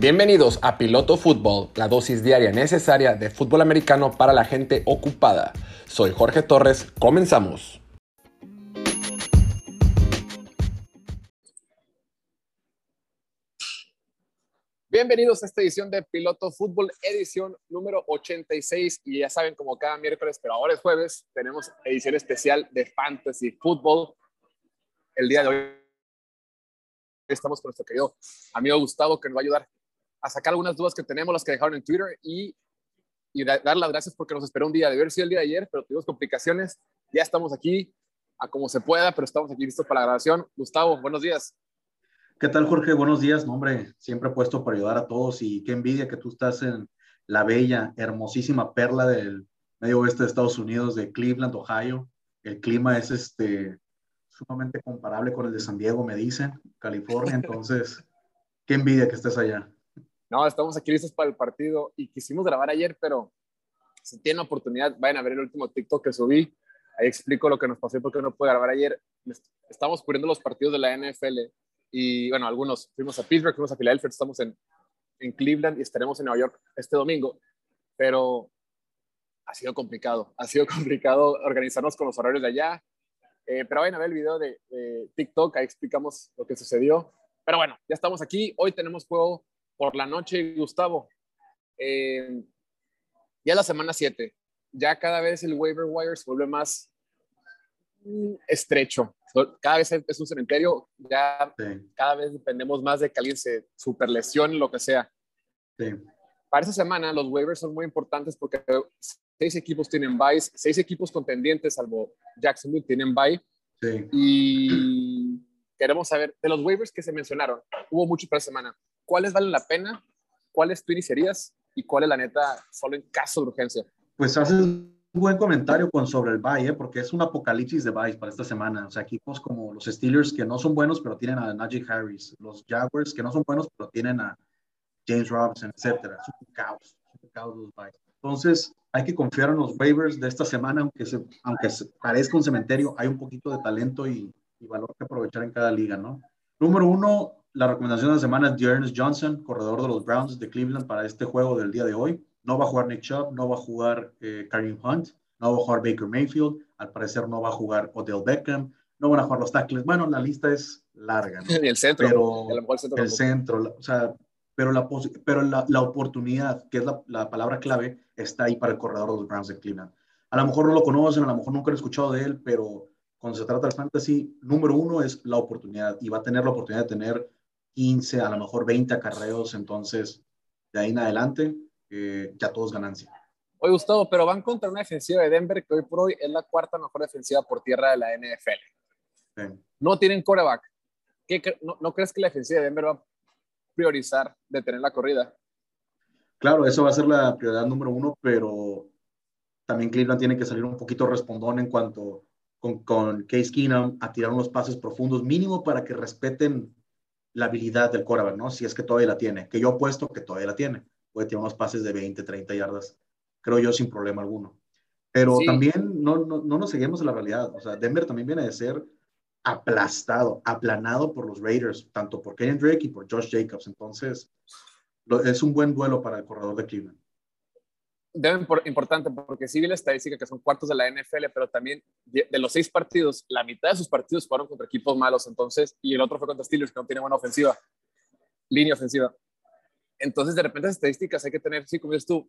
Bienvenidos a Piloto Fútbol, la dosis diaria necesaria de fútbol americano para la gente ocupada. Soy Jorge Torres, comenzamos. Bienvenidos a esta edición de Piloto Fútbol, edición número 86. Y ya saben, como cada miércoles, pero ahora es jueves, tenemos edición especial de Fantasy Football. El día de hoy estamos con nuestro querido amigo Gustavo, que nos va a ayudar a sacar algunas dudas que tenemos, las que dejaron en Twitter y, y dar las gracias porque nos esperó un día, de ver si el día de ayer, pero tuvimos complicaciones. Ya estamos aquí a como se pueda, pero estamos aquí listos para la grabación. Gustavo, buenos días. ¿Qué tal, Jorge? Buenos días. No, hombre, siempre puesto para ayudar a todos y qué envidia que tú estás en la bella, hermosísima perla del medio oeste de Estados Unidos, de Cleveland, Ohio. El clima es este sumamente comparable con el de San Diego, me dicen, California. Entonces, qué envidia que estés allá. No, estamos aquí listos para el partido y quisimos grabar ayer, pero si tienen oportunidad, vayan a ver el último TikTok que subí. Ahí explico lo que nos pasó y por qué no pude grabar ayer. Estamos cubriendo los partidos de la NFL y, bueno, algunos fuimos a Pittsburgh, fuimos a Filadelfia, estamos en, en Cleveland y estaremos en Nueva York este domingo. Pero ha sido complicado, ha sido complicado organizarnos con los horarios de allá. Eh, pero vayan a ver el video de, de TikTok, ahí explicamos lo que sucedió. Pero bueno, ya estamos aquí. Hoy tenemos juego por la noche, Gustavo. Eh, ya la semana 7, ya cada vez el waiver wire se vuelve más mm, estrecho. Cada vez es un cementerio, ya cada vez dependemos más de que alguien se super lesione, lo que sea. Para esta semana los waivers son muy importantes porque seis equipos tienen buys, seis equipos contendientes, salvo Jacksonville, tienen buy. Y queremos saber, de los waivers que se mencionaron, hubo muchos para esta semana cuáles valen la pena, cuáles tú iniciarías y cuál es la neta solo en caso de urgencia. Pues haces un buen comentario con sobre el bye, ¿eh? porque es un apocalipsis de buys para esta semana. O sea, equipos como los Steelers que no son buenos, pero tienen a Najee Harris, los Jaguars que no son buenos, pero tienen a James Robinson, etcétera. Es un caos, es un caos los buys. Entonces, hay que confiar en los waivers de esta semana, aunque, se, aunque parezca un cementerio, hay un poquito de talento y, y valor que aprovechar en cada liga, ¿no? Número uno, la recomendación de la semana es Dearness Johnson, corredor de los Browns de Cleveland para este juego del día de hoy. No va a jugar Nick Chubb, no va a jugar eh, Kareem Hunt, no va a jugar Baker Mayfield, al parecer no va a jugar Odell Beckham, no van a jugar los tackles. Bueno, la lista es larga. ¿no? el centro. Pero, el centro, el centro o sea, pero, la, pero la, la oportunidad, que es la, la, palabra clave, está ahí para el corredor de los Browns de Cleveland. A lo mejor no lo conocen, a lo mejor nunca han escuchado de él, pero cuando se trata del fantasy, número uno es la oportunidad y va a tener la oportunidad de tener 15, a lo mejor 20 acarreos, entonces de ahí en adelante eh, ya todos ganancia. Oye, Gustavo, pero van contra una defensiva de Denver que hoy por hoy es la cuarta mejor defensiva por tierra de la NFL. No tienen coreback. no, no, crees que la defensiva de Denver va a priorizar detener la corrida? Claro, eso va a ser la prioridad número uno, pero también Cleveland tiene que salir un poquito respondón en cuanto con, con Case Keenum a tirar unos pases profundos, mínimo para que respeten la habilidad del quarterback, ¿no? Si es que todavía la tiene, que yo apuesto que todavía la tiene. Puede tener unos pases de 20, 30 yardas, creo yo, sin problema alguno. Pero también no, no, no, nos seguimos en la realidad. O sea, Denver también viene de ser aplastado, aplanado por los Raiders, tanto por Kenyon Drake y por Josh Jacobs. Entonces, lo, es un buen duelo para el corredor de Cleveland deben por, importante porque sí vi la estadística que son cuartos de la NFL, pero también de, los seis partidos, la mitad de sus partidos fueron contra equipos malos, entonces, y el otro fue contra Steelers, que no tiene buena ofensiva, línea ofensiva. Entonces, de repente, las estadísticas hay que tener, sí, como dices tú,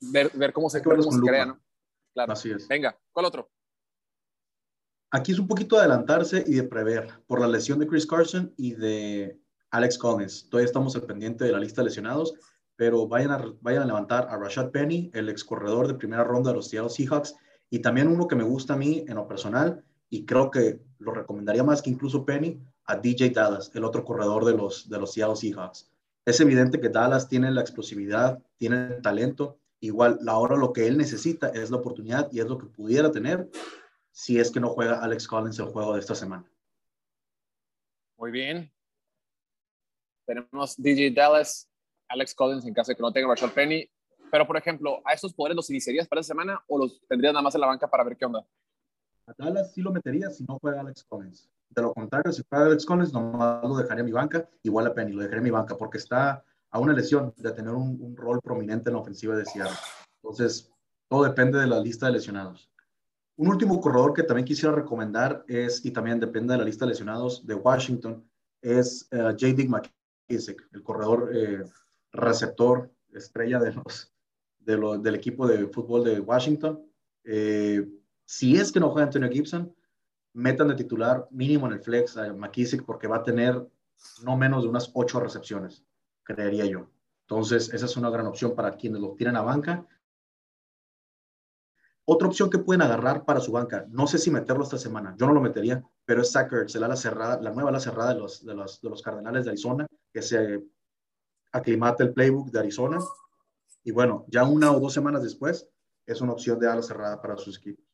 ver, ver cómo se, cómo se crea, ¿no? Claro. Así es. Venga, ¿cuál otro? Aquí es un poquito adelantarse y de prever por la lesión de Chris Carson y de Alex Collins. Todavía estamos al pendiente de la lista de lesionados pero vayan a, vayan a levantar a Rashad Penny, el ex corredor de primera ronda de los Seattle Seahawks, y también uno que me gusta a mí en lo personal, y creo que lo recomendaría más que incluso Penny, a DJ Dallas, el otro corredor de los, de los Seattle Seahawks. Es evidente que Dallas tiene la explosividad, tiene el talento, igual ahora lo que él necesita es la oportunidad y es lo que pudiera tener si es que no juega Alex Collins el juego de esta semana. Muy bien. Tenemos DJ Dallas, Alex Collins en caso de que no tenga Rashad Penny. Pero, por ejemplo, ¿a esos poderes los iniciarías para esa semana o los tendrías nada más en la banca para ver qué onda? A Dallas sí lo metería si no juega Alex Collins. De lo contrario, si juega Alex Collins, nomás lo dejaría en mi banca, igual a Penny, lo dejaría en mi banca, porque está a una lesión de tener un, un rol prominente en la ofensiva de Seattle. Entonces, todo depende de la lista de lesionados. Un último corredor que también quisiera recomendar es, y también depende de la lista de lesionados de Washington, es uh, J.D. McKissick, el corredor eh, receptor estrella de los, de lo, del equipo de fútbol de Washington. Eh, si es que no juega Antonio Gibson, metan de titular mínimo en el flex a McKissick porque va a tener no menos de unas ocho recepciones, creería yo. Entonces, esa es una gran opción para quienes lo tienen a banca. Otra opción que pueden agarrar para su banca, no sé si meterlo esta semana, yo no lo metería, pero es Zach Ertz, el cerrada, la nueva ala cerrada de los, de, los, de los Cardenales de Arizona, que se aclimata el playbook de Arizona. Y bueno, ya una o dos semanas después, es una opción de ala cerrada para sus equipos.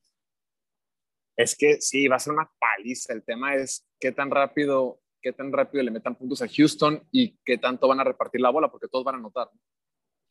Es que sí, va a ser una paliza. El tema es qué tan rápido, qué tan rápido le metan puntos a Houston y qué tanto van a repartir la bola, porque todos van a anotar.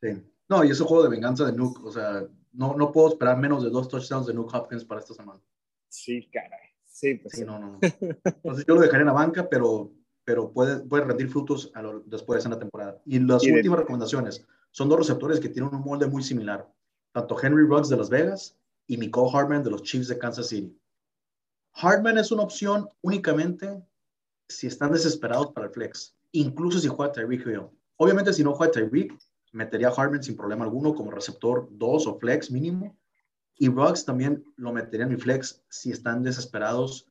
Sí. No, y ese juego de venganza de Nuke, o sea, no, no puedo esperar menos de dos touchdowns de Nuke Hopkins para esta semana. Sí, caray. Sí, pues sí, no, no. Entonces yo lo dejaré en la banca, pero, pero puede, puede rendir frutos a lo, después en la temporada. Y las Y de- últimas recomendaciones son dos receptores que tienen un molde muy similar. Tanto Henry Ruggs de Las Vegas y Nicole Hartman de los Chiefs de Kansas City. Hartman es una opción únicamente si están desesperados para el flex, incluso si juega Tyreek Hill. Obviamente si no juega Tyreek, metería a Hartman sin problema alguno como receptor 2 o flex mínimo. Y Ruggs también lo metería en mi flex si están desesperados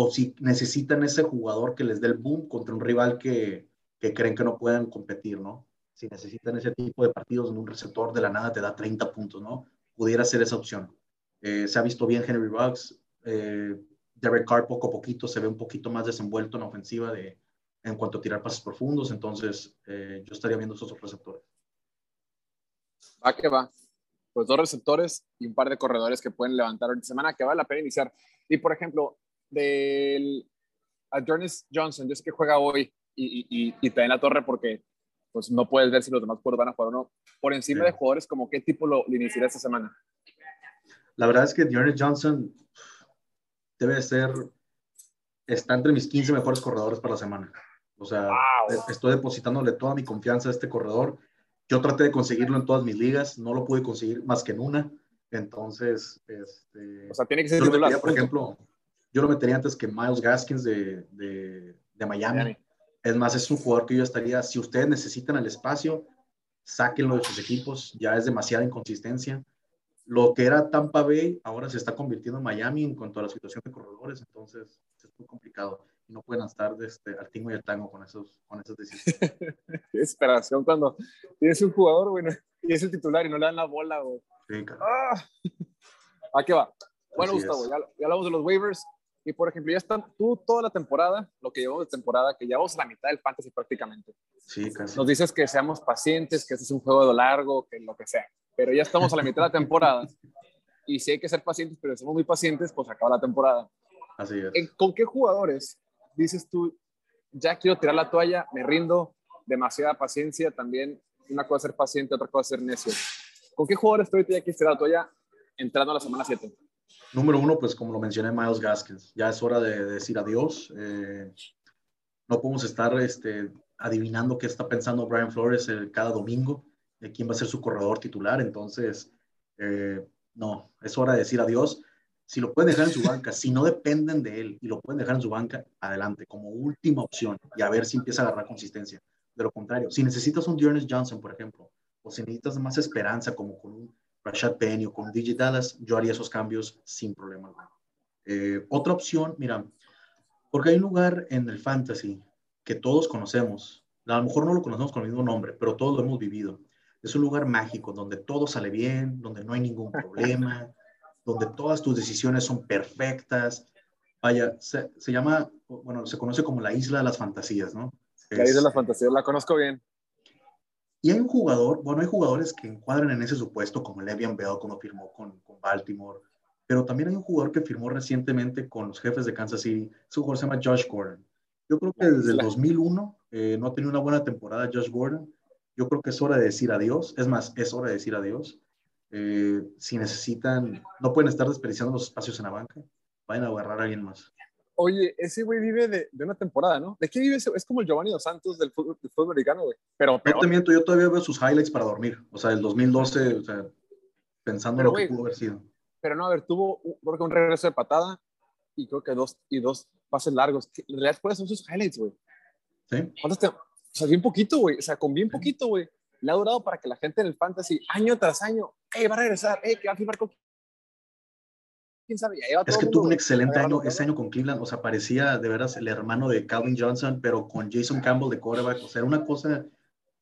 o si necesitan ese jugador que les dé el boom contra un rival que, creen que no puedan competir, ¿no? Si necesitan ese tipo de partidos donde un receptor de la nada te da 30 puntos, ¿no? Pudiera ser esa opción. Eh, se ha visto bien Henry Ruggs. Eh, Derek Carr poco a poquito se ve un poquito más desenvuelto en ofensiva de, en cuanto a tirar pases profundos. Entonces, eh, yo estaría viendo esos receptores. Va que va. Pues dos receptores y un par de corredores que pueden levantar esta semana que vale la pena iniciar. Y por ejemplo, del a Jonas Johnson, yo sé que juega hoy y, y, en la torre porque pues no puedes ver si los demás jugadores van a jugar o no. Por encima Sí. de jugadores, como qué tipo lo, lo iniciará esta semana. La verdad es que Dearness Johnson debe ser, está entre mis 15 mejores corredores para la semana. O sea, Wow. e- estoy depositándole toda mi confianza a este corredor. Yo traté de conseguirlo en todas mis ligas, no lo pude conseguir más que en una. Entonces, este, O sea, tiene que ser titular. por punto. ejemplo, yo lo metería antes que Miles Gaskins de, de, de Miami. Miami. Es más, es un jugador que yo estaría, si ustedes necesitan el espacio, sáquenlo de sus equipos, ya es demasiada inconsistencia. Lo que era Tampa Bay ahora se está convirtiendo en Miami en cuanto a la situación de corredores, entonces es muy complicado y no pueden estar este, al tingo y al tango con, esos, con esas decisiones. Qué desesperación cuando tienes un jugador, bueno, y es el titular y no le dan la bola, güey. Sí, cara. ¡Ah! ¿A qué va? Bueno, Así Gustavo, ya, ya hablamos de los waivers. Y por ejemplo, ya están tú toda la temporada, lo que llevamos de temporada, que llevamos la mitad del fantasy prácticamente. Sí, casi. Nos dices que seamos pacientes, que este es un juego de largo, que lo que sea. Pero ya estamos a la mitad de la temporada. Y si hay que ser pacientes, pero si somos muy pacientes, pues acaba la temporada. Así es. ¿En- ¿Con qué jugadores dices tú, ya quiero tirar la toalla, me rindo, demasiada paciencia también? Una cosa es ser paciente, otra cosa es ser necio. ¿Con qué jugadores tú ya quieres tirar la toalla entrando a la semana 7? Número uno, pues como lo mencioné, Miles Gaskins. Ya es hora de, de decir adiós. Eh, no podemos estar este, adivinando qué está pensando Brian Flores eh, cada domingo, de quién va a ser su corredor titular. Entonces, eh, no, es hora de decir adiós. Si lo pueden dejar en su banca, si no dependen de él y lo pueden dejar en su banca, adelante, como última opción y a ver si empieza a agarrar consistencia. De lo contrario, si necesitas un Dearness Johnson, por ejemplo, o si necesitas más esperanza, como con un Rashad Penny o con DJ Dallas, yo haría esos cambios sin problema. alguno. Eh, otra opción, mira, porque hay un lugar en el fantasy que todos conocemos, a lo mejor no lo conocemos con el mismo nombre, pero todos lo hemos vivido. Es un lugar mágico donde todo sale bien, donde no hay ningún problema, donde todas tus decisiones son perfectas. Vaya, se, se llama, bueno, se conoce como la isla de las fantasías, ¿no? La isla de las fantasías, la conozco bien. Y hay un jugador, bueno, hay jugadores que encuadran en ese supuesto, como Le'Veon Bell cuando firmó con, con Baltimore, pero también hay un jugador que firmó recientemente con los jefes de Kansas City. Ese jugador se llama Josh Gordon. Yo creo que desde el isla. 2001 eh, no ha tenido una buena temporada Josh Gordon. Yo creo que es hora de decir adiós. Es más, es hora de decir adiós. Eh, si necesitan, no pueden estar desperdiciando los espacios en la banca. vayan a agarrar a alguien más. Oye, ese güey vive de, de, una temporada, ¿no? ¿De qué vive ese? Es como el Giovanni Dos Santos del fútbol, del fútbol americano, güey. Pero Yo, también, yo todavía veo sus highlights para dormir. O sea, el 2012, o sea, pensando Pero, en lo que pudo haber sido. Pero no, a ver, tuvo creo que un regreso de patada y creo que dos, y dos pases largos. En realidad, ¿cuáles son sus highlights, güey? ¿Sí? ¿Cuántos te- O sea, bien poquito, güey. O sea, con bien poquito, güey. Le ha durado para que la gente en el fantasy, año tras año, hey, va a regresar, hey, que va a firmar con... ¿Quién sabe? Ya lleva Es que tuvo un excelente año ese año con Cleveland. O sea, parecía de veras el hermano de Calvin Johnson, pero con Jason Campbell de quarterback. O sea, era una cosa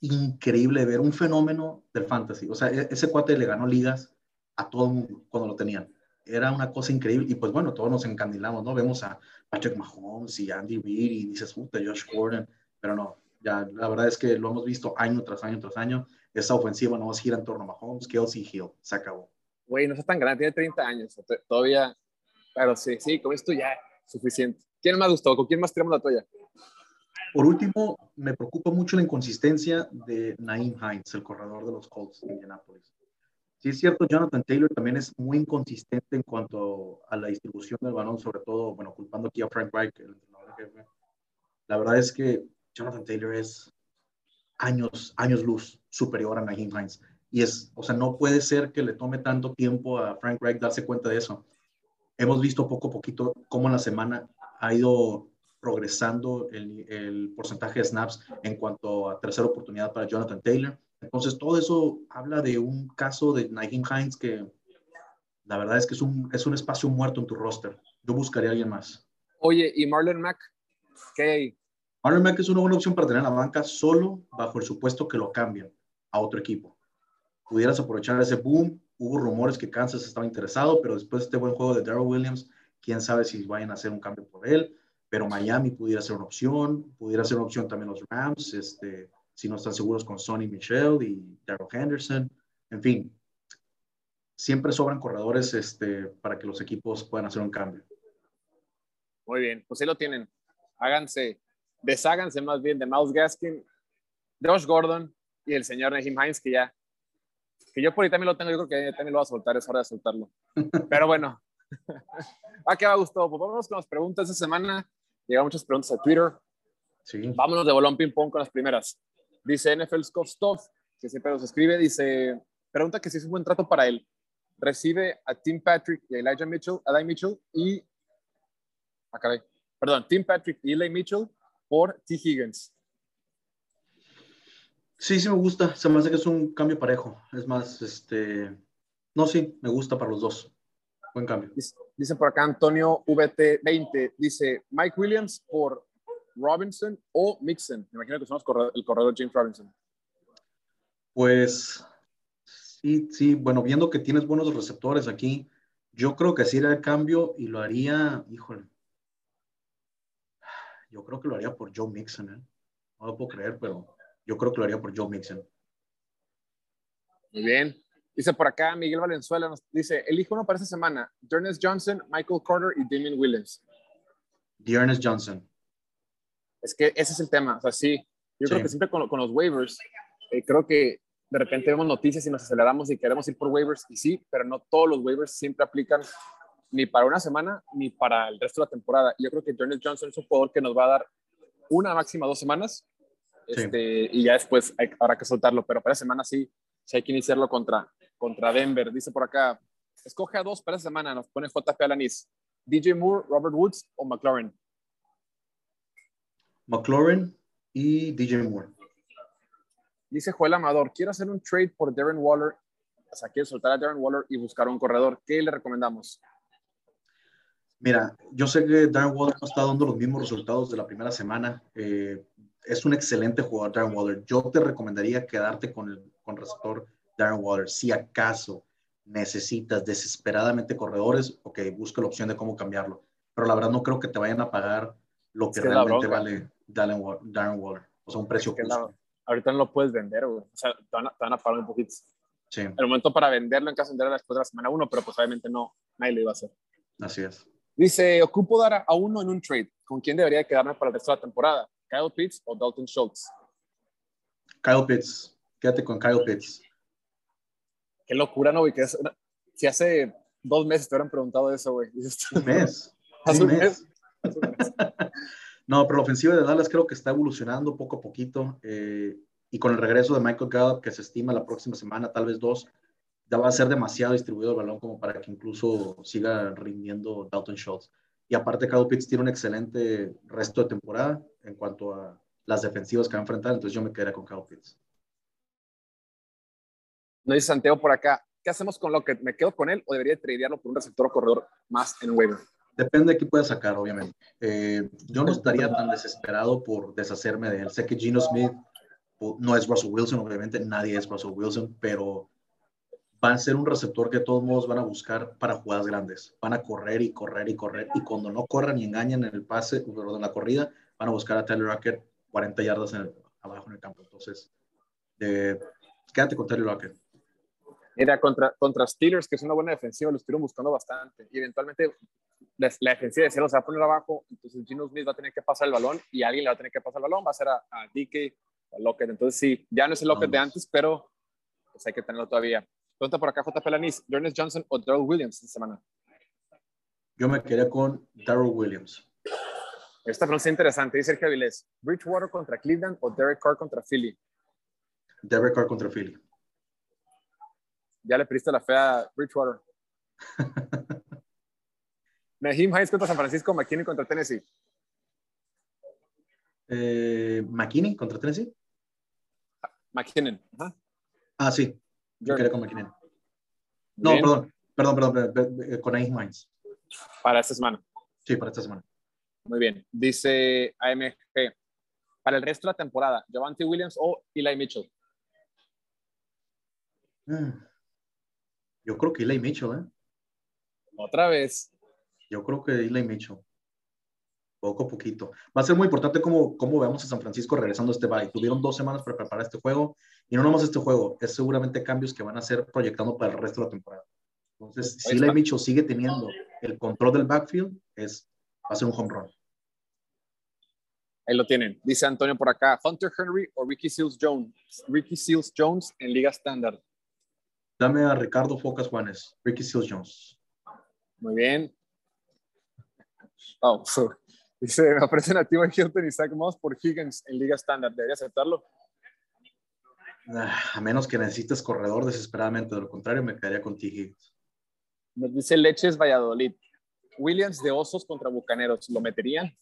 increíble ver un fenómeno del fantasy. O sea, e- ese cuate le ganó ligas a todo el mundo cuando lo tenían. Era una cosa increíble. Y pues bueno, todos nos encandilamos, ¿no? Vemos a Patrick Mahomes y Andy Reid y dices, puta, Josh Gordon. Pero no, ya la verdad es que lo hemos visto año tras año tras año. Esa ofensiva no gira en torno a Mahomes, Kelsey Hill. Se acabó. Güey, no está tan grande, tiene 30 años. Todavía, pero sí, sí, con esto ya suficiente. ¿Quién más gustó? ¿Con quién más tiramos la toalla? Por último, me preocupa mucho la inconsistencia de Naeem Hines, el corredor de los Colts de Indianapolis. Sí es cierto, Jonathan Taylor también es muy inconsistente en cuanto a la distribución del balón, sobre todo, bueno, culpando aquí a Frank Reich, el entrenador jefe. La verdad es que Jonathan Taylor es años, años luz superior a Naeem Hines. Y es, o sea, no puede ser que le tome tanto tiempo a Frank Reich darse cuenta de eso. Hemos visto poco a poquito cómo en la semana ha ido progresando el, el porcentaje de snaps en cuanto a tercera oportunidad para Jonathan Taylor. Entonces, todo eso habla de un caso de Naheem Hines que la verdad es que es un, es un espacio muerto en tu roster. Yo buscaría a alguien más. Oye, ¿y Marlon Mack? ¿Qué? Marlon Mack es una buena opción para tener en la banca solo bajo el supuesto que lo cambien a otro equipo. Pudieras aprovechar ese boom. Hubo rumores que Kansas estaba interesado, pero después de este buen juego de Darrell Williams, quién sabe si vayan a hacer un cambio por él. Pero Miami pudiera ser una opción, pudiera ser una opción también los Rams, este, si no están seguros con Sonny Michel y Darrell Henderson. En fin, siempre sobran corredores este, para que los equipos puedan hacer un cambio. Muy bien, pues ahí lo tienen. Háganse, desháganse más bien de Miles Gaskin, Josh Gordon y el señor Naheem Hines, que ya, que yo por ahí también lo tengo, yo creo que también lo voy a soltar, es hora de soltarlo. Pero bueno, ¿a qué va gustado? Pues vámonos con las preguntas de esta semana. Llegaron muchas preguntas a Twitter. Sí. Vámonos de bolón ping pong con las primeras. Dice NFL Scott Stoff, que siempre nos escribe, dice, pregunta que si es un buen trato para él. Recibe a Tim Patrick y a Elijah Mitchell, Eli Mitchell y ah, caray. Perdón, Tim Patrick y Eli Mitchell por T. Higgins. Sí, sí me gusta. Se me hace que es un cambio parejo. Es más, este. No, sí, me gusta para los dos. Buen cambio. Dice, por acá Antonio VT20, dice Mike Williams por Robinson o Mixon. Me imagino que son corredor- el corredor James Robinson. Pues sí, sí. Bueno, viendo que tienes buenos receptores aquí, yo creo que sí era el cambio y lo haría, híjole. Yo creo que lo haría por Joe Mixon, ¿eh? No lo puedo creer, pero yo creo que lo haría por Joe Mixon. Muy bien. Dice por acá Miguel Valenzuela, nos dice, elige uno para esta semana, Ernest Johnson, Michael Carter y Damien Williams. Dearness Johnson. Es que ese es el tema, o sea, sí, yo Sí. creo que siempre con, con los waivers, eh, creo que de repente vemos noticias y nos aceleramos y queremos ir por waivers, y sí, pero no todos los waivers siempre aplican ni para una semana ni para el resto de la temporada. Yo creo que Ernest Johnson es un jugador que nos va a dar una máxima dos semanas, Sí. este, y ya después hay, habrá que soltarlo, pero para esa semana sí, sí hay que iniciarlo contra, contra Denver. Dice por acá, escoge a dos para esa semana, nos pone JP Alanis, DJ Moore, Robert Woods o McLaurin. McLaurin y DJ Moore. Dice Joel Amador, quiero hacer un trade por Darren Waller, o sea, quiero soltar a Darren Waller y buscar un corredor. ¿Qué le recomendamos? Mira, yo sé que Darren Waller no está dando los mismos resultados de la primera semana. Eh, es un excelente jugador, Darren Waller. Yo te recomendaría quedarte con el con receptor Darren Waller. Si acaso necesitas desesperadamente corredores, ok, busca la opción de cómo cambiarlo. Pero la verdad no creo que te vayan a pagar lo que Es que es realmente vale Darren Wa- Darren Waller. O sea, un precio Que justo. la- ahorita no lo puedes vender, güey. O sea, te van, a, te van a pagar un poquito. Sí, El momento para venderlo en caso de venderlo después de la semana uno, pero pues obviamente no, nadie lo iba a hacer. así es. Dice, ocupo dar a uno en un trade. ¿Con quién debería quedarme para el resto de la temporada? ¿Kyle Pitts o Dalton Schultz? Kyle Pitts. Quédate con Kyle Pitts. Qué locura, ¿no, güey? Que es una- si hace dos meses te hubieran preguntado eso, güey. Dices tú, Un mes. no, pero la ofensiva de Dallas creo que está evolucionando poco a poquito. Eh, y con el regreso de Michael Gallup, que se estima la próxima semana, tal vez dos, ya va a ser demasiado distribuido el balón como para que incluso siga rindiendo Dalton Schultz. Y aparte, Kyle Pitts tiene un excelente resto de temporada en cuanto a las defensivas que va a enfrentar, entonces yo me quedaría con Kyle Pitts. No dice Santiago por acá, ¿qué hacemos con lo que me quedo con él o debería tradearlo por un receptor o corredor más en waiver? Depende de qué pueda sacar, obviamente. Eh, yo no estaría tan desesperado por deshacerme de él. Sé que Gino Smith no es Russell Wilson, obviamente nadie es Russell Wilson, pero van a ser un receptor que de todos modos van a buscar para jugadas grandes. Van a correr y correr y correr. Y cuando no corran y engañan en el pase, perdón, en la corrida, van a buscar a Tyler Rocket 40 yardas en abajo en el campo. Entonces, eh, quédate con Tyler Rocket. Mira, contra, contra Steelers, que es una buena defensiva, lo estuvieron buscando bastante. Y eventualmente la, defensiva de cielo se va a poner abajo, entonces Gino Smith va a tener que pasar el balón y alguien le va a tener que pasar el balón, va a ser a, a DK, a Lockett. Entonces sí, ya no es el Lockett de antes, pero pues hay que tenerlo todavía. Pregunta por acá, JP Lanis, Jonas Johnson o Darrell Williams esta semana. Yo me quedé con Darrell Williams. Esta pregunta es interesante. Dice Sergio Avilés, ¿Bridgewater contra Cleveland o Derek Carr contra Philly? Derek Carr contra Philly. Ya le pediste la fe a Bridgewater. Naheem Hines contra San Francisco, McKinney contra Tennessee. Eh, McKinney contra Tennessee. McKinnon. Ah, sí. Yo quería con McKinnon. No, perdón, perdón, perdón, con Naheem Hines. Para esta semana. Sí, para esta semana. Muy bien. Dice AMG. Para el resto de la temporada, Javante Williams o Eli Mitchell. Mm. Yo creo que Eli Mitchell, ¿eh? Otra vez. Yo creo que Eli Mitchell. Poco a poquito. Va a ser muy importante cómo, cómo veamos a San Francisco regresando a este bye. Tuvieron dos semanas para preparar este juego y no nomás este juego, es seguramente cambios que van a ser proyectando para el resto de la temporada. Entonces, si Eli Mitchell sigue teniendo el control del backfield, es, va a ser un home run. Ahí lo tienen. Dice Antonio por acá, Hunter Henry o Ricky Seals Jones. Ricky Seals Jones en Liga Standard. Dame a Ricardo Focas Juanes, Ricky Seals Jones. Muy bien. Oh, dice, me ofrecen a T.Y. Hilton y Zach Moss por Higgins en Liga Standard. ¿Debería aceptarlo? Ah, a menos que necesites corredor desesperadamente. De lo contrario, me quedaría con T. Higgins. Nos dice Leches Valladolid. Williams de Osos contra Bucaneros. ¿Lo meterían?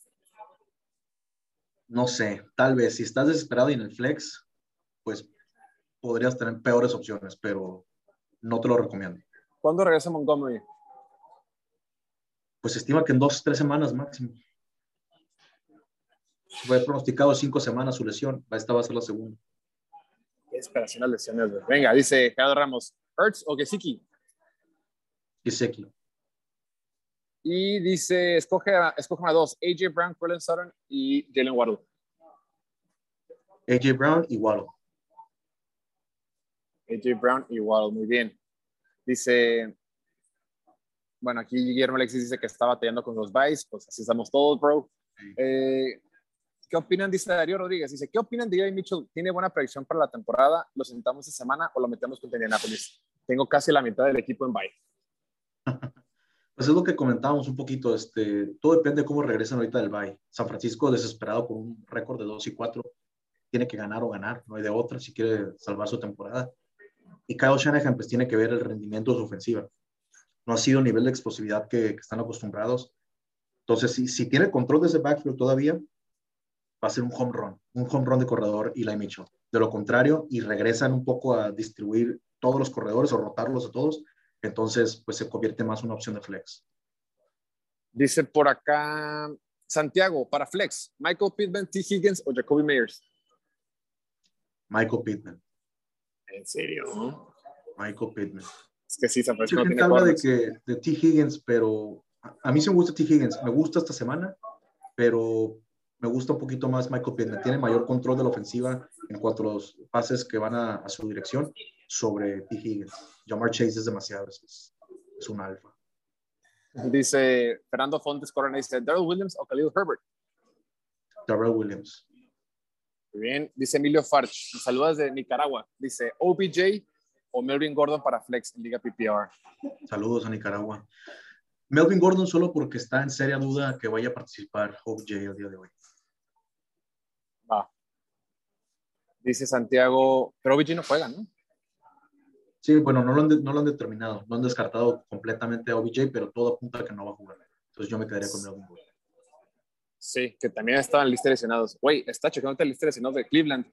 No sé, tal vez. Si estás desesperado y en el flex, pues podrías tener peores opciones, pero no te lo recomiendo. ¿Cuándo regresa Montgomery? Pues estima que en dos, tres semanas máximo. Fue pronosticado cinco semanas su lesión. Esta va a ser la segunda. Qué esperación las lesiones. Venga, dice Gerardo Ramos. ¿Ertz o Gesicki? Gesicki. Y dice, escoge a, escoge a dos, AJ Brown, Colin Sutton y Jalen Waddle. AJ Brown y Waddle. AJ Brown y Waddle, muy bien. Dice, bueno, aquí Guillermo Alexis dice que está batallando con los buys, pues así estamos todos, bro. Eh, ¿Qué opinan? Dice Darío Rodríguez. Dice, ¿qué opinan de Eli Mitchell? ¿Tiene buena predicción para la temporada? ¿Lo sentamos esta semana o lo metemos con Indianapolis? Tengo casi la mitad del equipo en bye. Pues es lo que comentábamos un poquito. Este, todo depende de cómo regresan ahorita del bye. San Francisco desesperado con un récord de 2 y 4. Tiene que ganar o ganar. No hay de otra si quiere salvar su temporada. Y Kyle Shanahan pues tiene que ver el rendimiento de su ofensiva. No ha sido el nivel de explosividad que, están acostumbrados. Entonces, si, si tiene control de ese backfield todavía, va a ser un home run, un home run de corredor y la Mitchell. De lo contrario, y regresan un poco a distribuir todos los corredores o rotarlos a todos, entonces pues se convierte más una opción de flex. Dice por acá Santiago, para flex, Michael Pittman, T. Higgins o Jacoby Meyers. Michael Pittman. ¿En serio? Michael Pittman. Es que sí, San Francisco no tiene habla de, que, de T. Higgins, pero a, a mí sí me gusta T. Higgins. Me gusta esta semana, pero me gusta un poquito más Michael Pittman. Tiene mayor control de la ofensiva en cuanto a los pases que van a, su dirección sobre T. Higgins. Jamar Chase es demasiado, es, es un alfa. Dice Fernando Fontes Corona, dice Darrell Williams o Khalil Herbert. Darrell Williams. Muy bien. Dice Emilio Farch, saludos de Nicaragua. Dice OBJ o Melvin Gordon para Flex en Liga PPR. Saludos a Nicaragua. Melvin Gordon solo porque está en seria duda que vaya a participar OBJ el día de hoy. Va. Dice Santiago, pero OBJ no juega, ¿no? Sí, bueno, no lo, han no lo han determinado, no han descartado completamente a OBJ, pero todo apunta a que no va a jugar. Entonces yo me quedaría con Melvin Gordon. Sí, que también estaba en lista de lesionados. Güey, está checando la lista de lesionados de Cleveland.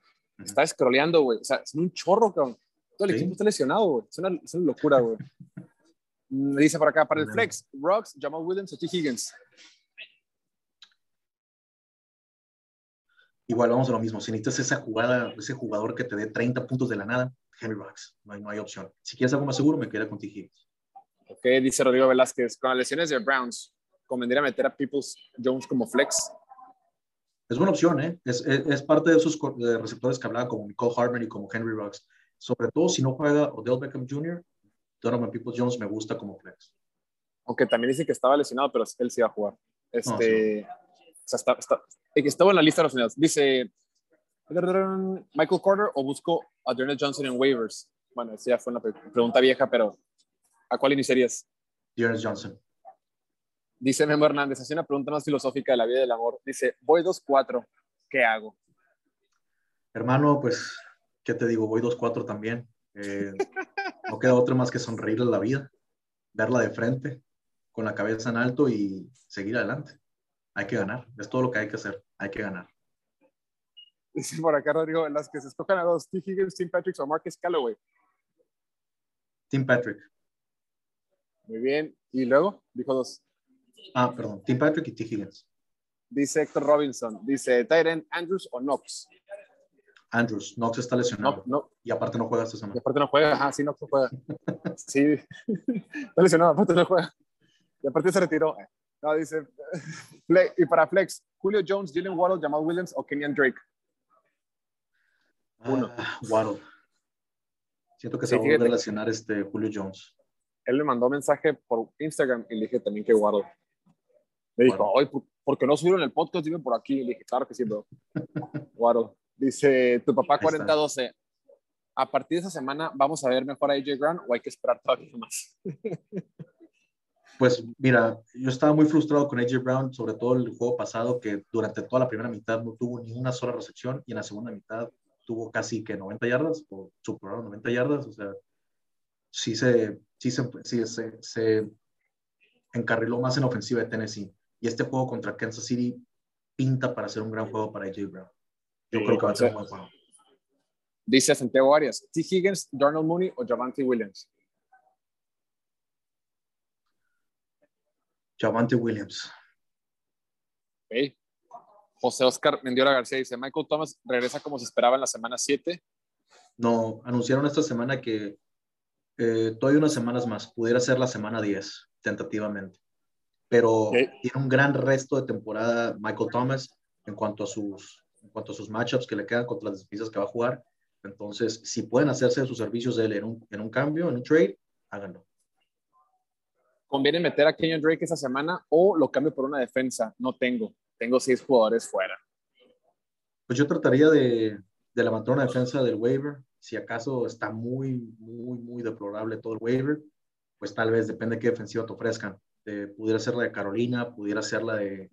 Está scrolleando, güey. O sea, es un chorro, cabrón. Todo el equipo está lesionado, güey. Es una, es una locura, güey. Me dice por acá, para el flex, Rocks, Jamal Williams o T. Higgins. Igual vamos a lo mismo. Si necesitas esa jugada, ese jugador que te dé 30 puntos de la nada, Henry Rocks. No hay, no hay opción. Si quieres algo más seguro, me quedaría con T. Ok, dice Rodrigo Velázquez. Con las lesiones de Browns, ¿convendría meter a Peoples Jones como flex? Es buena opción, ¿eh? Es, es, es parte de esos receptores que hablaba, como Nicole Hardman y como Henry Rocks. Sobre todo si no juega Odell Beckham Jr., Donovan Peoples Jones me gusta como flex. Aunque también dice que estaba lesionado, pero él sí va a jugar. Este, no, sí. o sea, está, está, estaba en la lista de los lesionados. Dice Michael Carter o busco a Johnson en waivers. Bueno, esa ya fue una pregunta vieja, pero ¿a cuál iniciarías? Darnell Johnson. Dice Memo Hernández, hace una pregunta más filosófica de la vida del amor. Dice, voy 2-4, ¿qué hago? Hermano, pues, ¿qué te digo? Voy 2-4 también. Eh, no queda otra más que sonreírle la vida, verla de frente, con la cabeza en alto y seguir adelante. Hay que ganar, es todo lo que hay que hacer, hay que ganar. Dice por acá Rodrigo Velázquez, escojan a dos, T. Higgins, Tim Patrick o Marcus Callaway. Tim Patrick. Muy bien, y luego dijo dos. Ah, perdón, Tim Patrick y T. Higgins. Dice Héctor Robinson, dice Tyren Andrews o Knox. Andrews, Knox está lesionado. No, no. Y aparte no juega esta semana. Y aparte no juega, ajá, sí, Knox no juega. sí, está lesionado, aparte no juega. Y aparte se retiró. No, dice, y para Flex, Julio Jones, Jalen Waddle, Jamal Williams o Kenyan Drake. Uno. Ah, Waddle. Siento que sí, se va a relacionar este Julio Jones. Él le mandó mensaje por Instagram y le dije también que Waddle. Le dijo, oye, ¿por qué no subieron el podcast? Dime por aquí. Y le dije, claro que sí, bro. Waddle. Dice tu papá 4012. A partir de esa semana, ¿vamos a ver mejor a AJ Brown o hay que esperar todavía más? Pues mira, yo estaba muy frustrado con AJ Brown, sobre todo el juego pasado, que durante toda la primera mitad no tuvo ni una sola recepción y en la segunda mitad tuvo casi que 90 yardas o superaron 90 yardas. O sea, sí se, sí se, sí se, se encarriló más en la ofensiva de Tennessee. Y este juego contra Kansas City pinta para ser un gran juego para AJ Brown. Yo sí, creo que va a ser un buen juego. Dice Santiago Arias, T. Higgins, Darnell Mooney o Javante Williams. Javante Williams. Okay. José Oscar Mendiola García dice, Michael Thomas regresa como se esperaba en la semana 7. No, anunciaron esta semana que eh, todavía unas semanas más, pudiera ser la semana 10, tentativamente. Pero okay. tiene un gran resto de temporada Michael Thomas en cuanto a sus en cuanto a sus matchups que le quedan contra las defensas que va a jugar. Entonces, si pueden hacerse sus servicios de él en un, en un cambio, en un trade, háganlo. ¿Conviene meter a Kenyon Drake esa semana o lo cambio por una defensa? No tengo. Tengo seis jugadores fuera. Pues yo trataría de, de levantar una defensa del waiver. Si acaso está muy, muy, muy deplorable todo el waiver, pues tal vez depende de qué defensiva te ofrezcan. Eh, pudiera ser la de Carolina, pudiera ser la de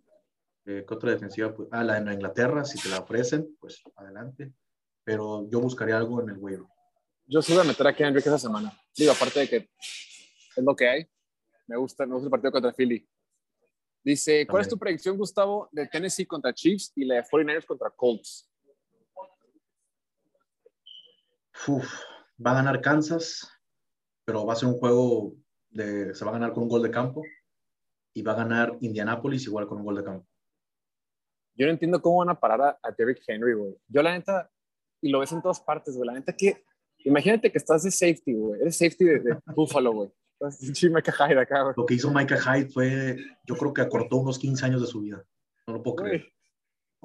eh, ¿Qué otra defensiva? Pues, ah, la de Inglaterra, si te la ofrecen, pues adelante. Pero yo buscaría algo en el waiver. Yo sí voy a meter a Ken Enrique esa semana. Digo, aparte de que es lo que hay. Me gusta, me gusta el partido contra Philly. Dice, ¿cuál es tu predicción, Gustavo, de Tennessee contra Chiefs y la de 49ers contra Colts? Uf, va a ganar Kansas, pero va a ser un juego de, se va a ganar con un gol de campo y va a ganar Indianapolis igual con un gol de campo. Yo no entiendo cómo van a parar a, a Derrick Henry, güey. Yo la neta, y lo ves en todas partes, güey. La neta que, imagínate que estás de safety, güey. Eres safety de, de Buffalo, güey. Sí, Micah Hyde acá, güey. Lo que hizo Micah Hyde fue, yo creo que acortó unos 15 años de su vida. No lo puedo creer.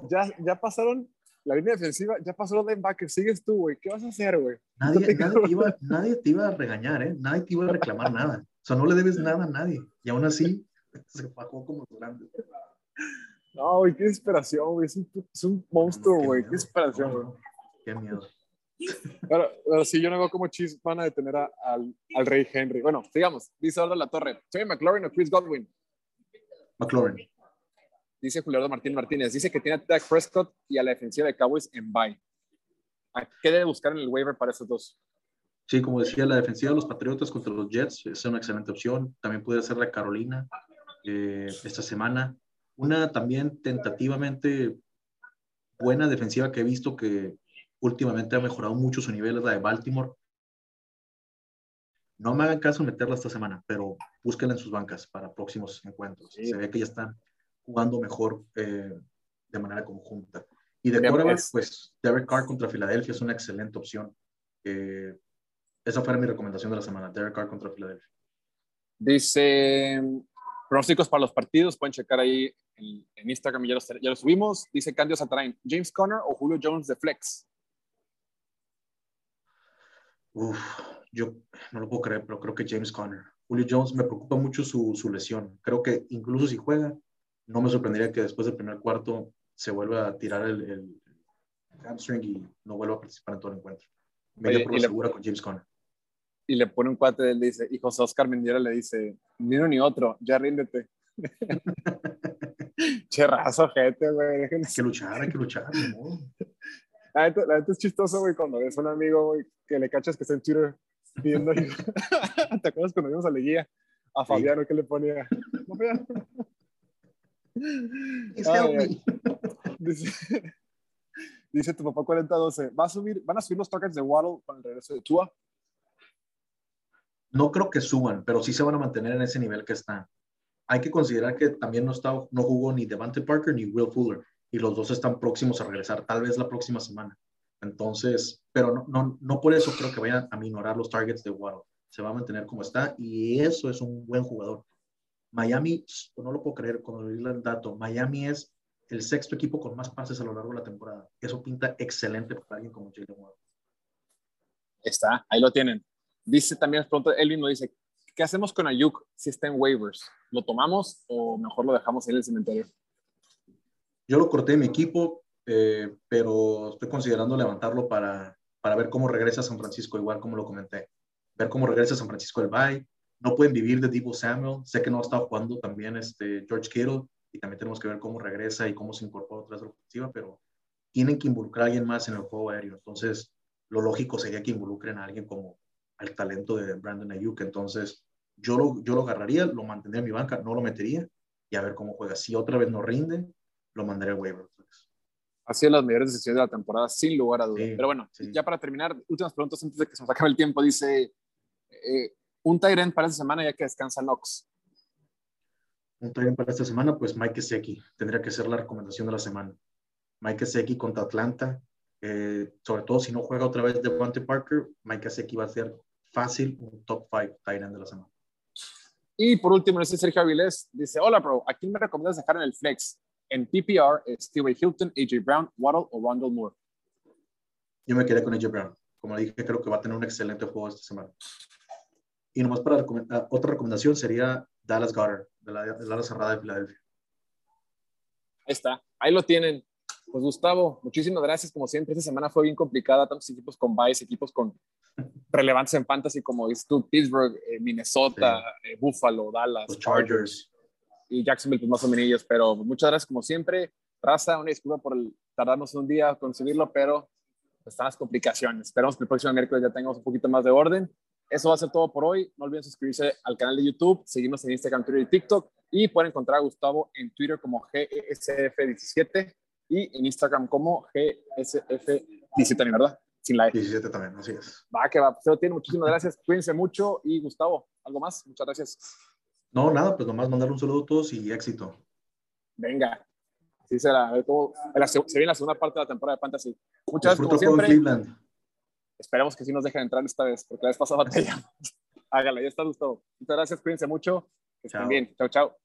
Ya, ya pasaron la línea defensiva, ya pasó los linebackers. Sigues tú, güey. ¿Qué vas a hacer, güey? Nadie, nadie, te iba, nadie te iba a regañar, ¿eh? Nadie te iba a reclamar nada. O sea, no le debes nada a nadie. Y aún así, se bajó como grande. No, güey, qué desesperación, güey. Es un, es un monstruo, güey. Qué, qué desesperación, güey. Qué miedo. Pero, pero sí, yo no veo como Chiefs van a detener a- al, al Rey Henry. Bueno, sigamos. Dice ahora la torre. Terry McLaurin o Chris Godwin. McLaurin. Dice Julián Martín Martínez. Dice que tiene a Dak Prescott y a la defensiva de Cowboys en bye. ¿A ¿Qué debe buscar en el waiver para esos dos? Sí, como decía, la defensiva de los Patriotas contra los Jets es una excelente opción. También puede ser la Carolina eh, esta semana. Una también tentativamente buena defensiva que he visto que últimamente ha mejorado mucho su nivel es la de Baltimore. No me hagan caso en meterla esta semana, pero búsquenla en sus bancas para próximos encuentros. Sí. Se ve que ya están jugando mejor eh, de manera conjunta. Y de quarterback, pues. pues Derek Carr contra Filadelfia es una excelente opción. Eh, esa fue mi recomendación de la semana, Derek Carr contra Filadelfia. Dice pronósticos para los partidos. Pueden checar ahí en, en Instagram, ya los, ya los subimos. Dice Candio Satarain. James Conner o Julio Jones de Flex. Uf, yo no lo puedo creer, pero creo que James Conner. Julio Jones me preocupa mucho su, su lesión. Creo que incluso si juega, no me sorprendería que después del primer cuarto se vuelva a tirar el, el hamstring y no vuelva a participar en todo el encuentro. Me Oye, por segura con James Conner. Y le pone un cuate, él dice, y José Oscar Mendiera le dice, ni uno ni otro, ya ríndete. che raza, gente, güey. Hay que luchar, hay que luchar. modo. La neta, la neta es chistoso, güey, cuando ves a un amigo, güey, que le cachas que está en Twitter pidiendo ayuda. ¿Te acuerdas cuando vimos a Leguía? A Fabiano que le ponía. Ay. Dice, dice tu papá 4012, ¿Va a subir, ¿van a subir los targets de Waddle con el regreso de Tua? No creo que suban, pero sí se van a mantener en ese nivel que están. Hay que considerar que también no, está, no jugó ni Devante Parker ni Will Fuller, y los dos están próximos a regresar, tal vez la próxima semana. Entonces, pero no, no, no por eso creo que vayan a minorar los targets de Waddle. Se va a mantener como está, y eso es un buen jugador. Miami, no lo puedo creer cuando leí el dato, Miami es el sexto equipo con más pases a lo largo de la temporada. Eso pinta excelente para alguien como Jalen Waddle. Está, ahí lo tienen. Dice también, pronto, Elvin nos dice, ¿qué hacemos con Ayuk si está en waivers? ¿Lo tomamos o mejor lo dejamos en el cementerio? Yo lo corté de mi equipo, eh, pero estoy considerando levantarlo para, para ver cómo regresa a San Francisco, igual como lo comenté. Ver cómo regresa a San Francisco el bye. No pueden vivir de Debo Samuel. Sé que no ha estado jugando también este George Kittle y también tenemos que ver cómo regresa y cómo se incorpora a la ofensiva, pero tienen que involucrar a alguien más en el juego aéreo. Entonces, lo lógico sería que involucren a alguien como al talento de Brandon Ayuk. Entonces, yo lo, yo lo agarraría, lo mantendría en mi banca, no lo metería y a ver cómo juega. Si otra vez no rinde, lo mandaré a waiver. Pues. Ha sido las mejores decisiones de la temporada, sin lugar a dudas. Sí, Pero bueno, sí. ya para terminar, últimas preguntas antes de que se nos acabe el tiempo. Dice, eh, un Tyrant para esta semana ya que descansa Knox. Un tight para esta semana, pues Mike Gesicki. Tendría que ser la recomendación de la semana. Mike Gesicki contra Atlanta. Eh, sobre todo si no juega otra vez Devante Parker, Mike Gesicki va a ser fácil un top 5 tight end de la semana. Y por último, dice Sergio Avilés, dice, hola, bro, ¿a quién me recomiendas dejar en el flex? En PPR, Steve Hilton, AJ Brown, Waddle o Rondell Moore. Yo me quedé con AJ Brown. Como dije, creo que va a tener un excelente juego esta semana. Y nomás para recomendar, otra recomendación sería Dallas Goddard, de la, de la cerrada de Filadelfia. Ahí está, ahí lo tienen. Pues Gustavo, muchísimas gracias. Como siempre, esta semana fue bien complicada, tantos equipos con buys, equipos con relevancia en fantasy, como dices tú, Pittsburgh, eh, Minnesota, eh, Buffalo, Dallas, Los Chargers. Y Jacksonville, pues más o menos. Pero muchas gracias, como siempre. Raza, una disculpa por el, tardarnos un día en conseguirlo, pero están las complicaciones. Esperamos que el próximo miércoles ya tengamos un poquito más de orden. Eso va a ser todo por hoy. No olviden suscribirse al canal de YouTube, seguirnos en Instagram, Twitter y TikTok. Y pueden encontrar a Gustavo en Twitter como GSF17 y en Instagram como GSF17, ¿verdad? Sin la E. 17 también, así es. Va, que va. Pues, lo tiene. Muchísimas gracias. Cuídense mucho. Y Gustavo, ¿algo más? Muchas gracias. No, nada, pues nomás mandar un saludo a todos y éxito. Venga. Así será. A ver cómo- la se viene la segunda parte de la temporada de Fantasy. Muchas gracias, como siempre. Esperemos que sí nos dejen entrar esta vez, porque la vez pasada batallamos. Hágala, ya está Gustavo. Muchas gracias, cuídense mucho. Que estén bien. Chao, chao.